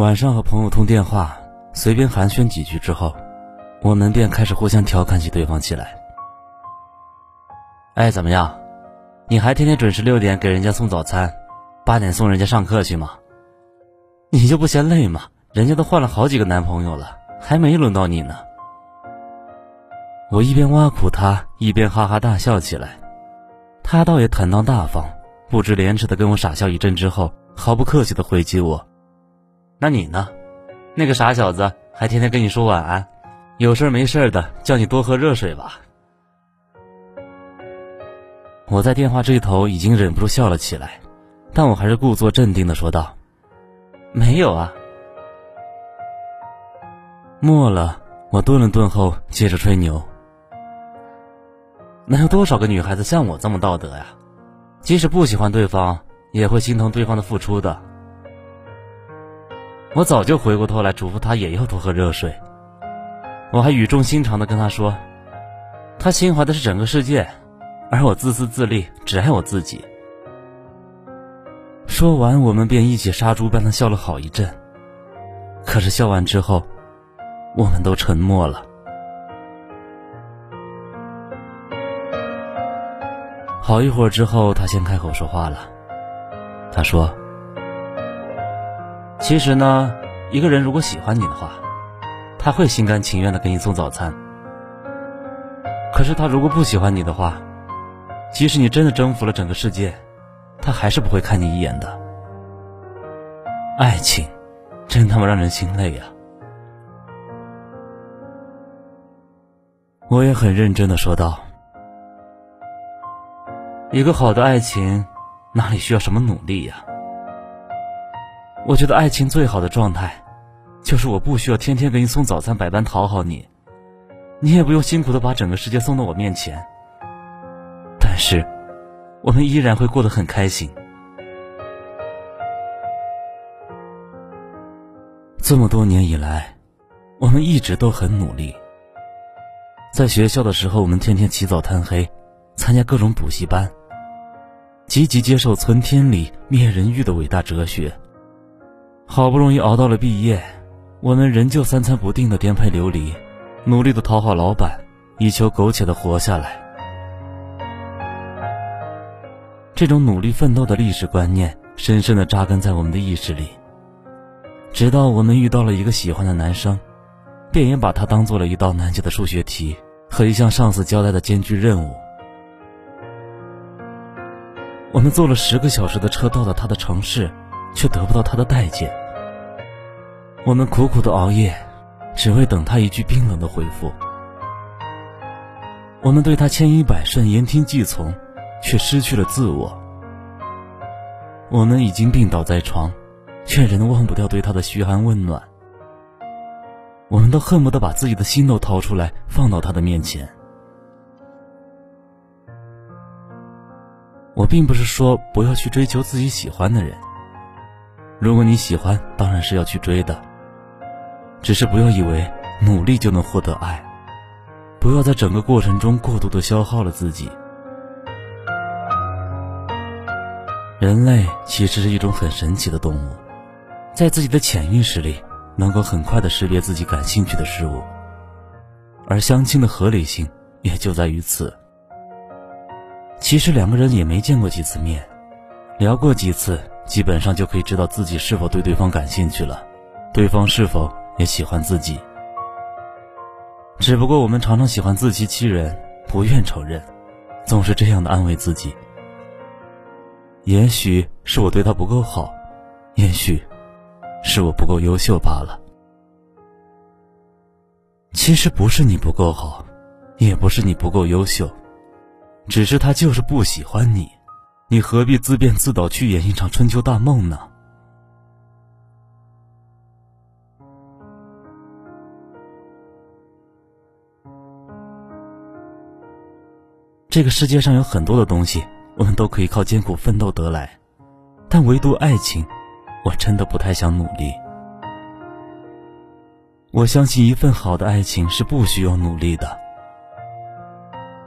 晚上和朋友通电话，随便寒暄几句之后，我们便开始互相调侃起对方起来。哎，怎么样？你还天天准时六点给人家送早餐，八点送人家上课去吗？你就不嫌累吗？人家都换了好几个男朋友了，还没轮到你呢。我一边挖苦他，一边哈哈大笑起来。他倒也坦荡大方，不知廉耻的跟我傻笑一阵之后，毫不客气的回击我。那你呢？那个傻小子还天天跟你说晚安，有事没事的叫你多喝热水吧。我在电话这头已经忍不住笑了起来，但我还是故作镇定的说道：“没有啊。”默了，我顿了顿后接着吹牛：“能有多少个女孩子像我这么道德呀？即使不喜欢对方，也会心疼对方的付出的。”我早就回过头来嘱咐他也要多喝热水，我还语重心长的跟他说，他心怀的是整个世界，而我自私自利，只爱我自己。说完，我们便一起杀猪般的笑了好一阵。可是笑完之后，我们都沉默了。好一会儿之后，他先开口说话了，他说。其实呢，一个人如果喜欢你的话，他会心甘情愿的给你送早餐。可是他如果不喜欢你的话，即使你真的征服了整个世界，他还是不会看你一眼的。爱情，真他妈让人心累呀！我也很认真的说道：“一个好的爱情，哪里需要什么努力呀？”我觉得爱情最好的状态，就是我不需要天天给你送早餐，百般讨好你，你也不用辛苦的把整个世界送到我面前。但是，我们依然会过得很开心。这么多年以来，我们一直都很努力。在学校的时候，我们天天起早贪黑，参加各种补习班，积极接受存天理灭人欲的伟大哲学。好不容易熬到了毕业，我们仍旧三餐不定的颠沛流离，努力的讨好老板，以求苟且的活下来。这种努力奋斗的历史观念深深的扎根在我们的意识里。直到我们遇到了一个喜欢的男生，便也把他当做了一道难解的数学题和一项上司交代的艰巨任务。我们坐了十个小时的车到了他的城市，却得不到他的待见。我们苦苦的熬夜，只为等他一句冰冷的回复。我们对他千依百顺、言听计从，却失去了自我。我们已经病倒在床，却仍忘不掉对他的嘘寒问暖。我们都恨不得把自己的心都掏出来，放到他的面前。我并不是说不要去追求自己喜欢的人，如果你喜欢，当然是要去追的。只是不要以为努力就能获得爱，不要在整个过程中过度的消耗了自己。人类其实是一种很神奇的动物，在自己的潜意识里能够很快的识别自己感兴趣的事物，而相亲的合理性也就在于此。其实两个人也没见过几次面，聊过几次，基本上就可以知道自己是否对对方感兴趣了，对方是否。也喜欢自己，只不过我们常常喜欢自欺欺人，不愿承认，总是这样的安慰自己。也许是我对他不够好，也许是我不够优秀罢了。其实不是你不够好，也不是你不够优秀，只是他就是不喜欢你，你何必自编自导去演一场春秋大梦呢？这个世界上有很多的东西，我们都可以靠艰苦奋斗得来，但唯独爱情，我真的不太想努力。我相信一份好的爱情是不需要努力的。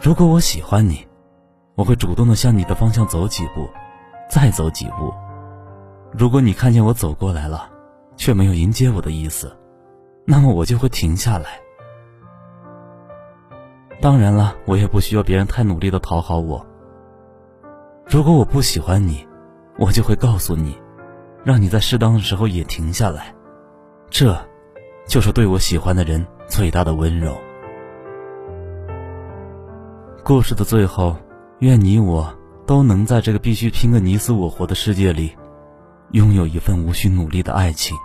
如果我喜欢你，我会主动的向你的方向走几步，再走几步。如果你看见我走过来了，却没有迎接我的意思，那么我就会停下来。当然了，我也不需要别人太努力的讨好我。如果我不喜欢你，我就会告诉你，让你在适当的时候也停下来。这，就是对我喜欢的人最大的温柔。故事的最后，愿你我都能在这个必须拼个你死我活的世界里，拥有一份无需努力的爱情。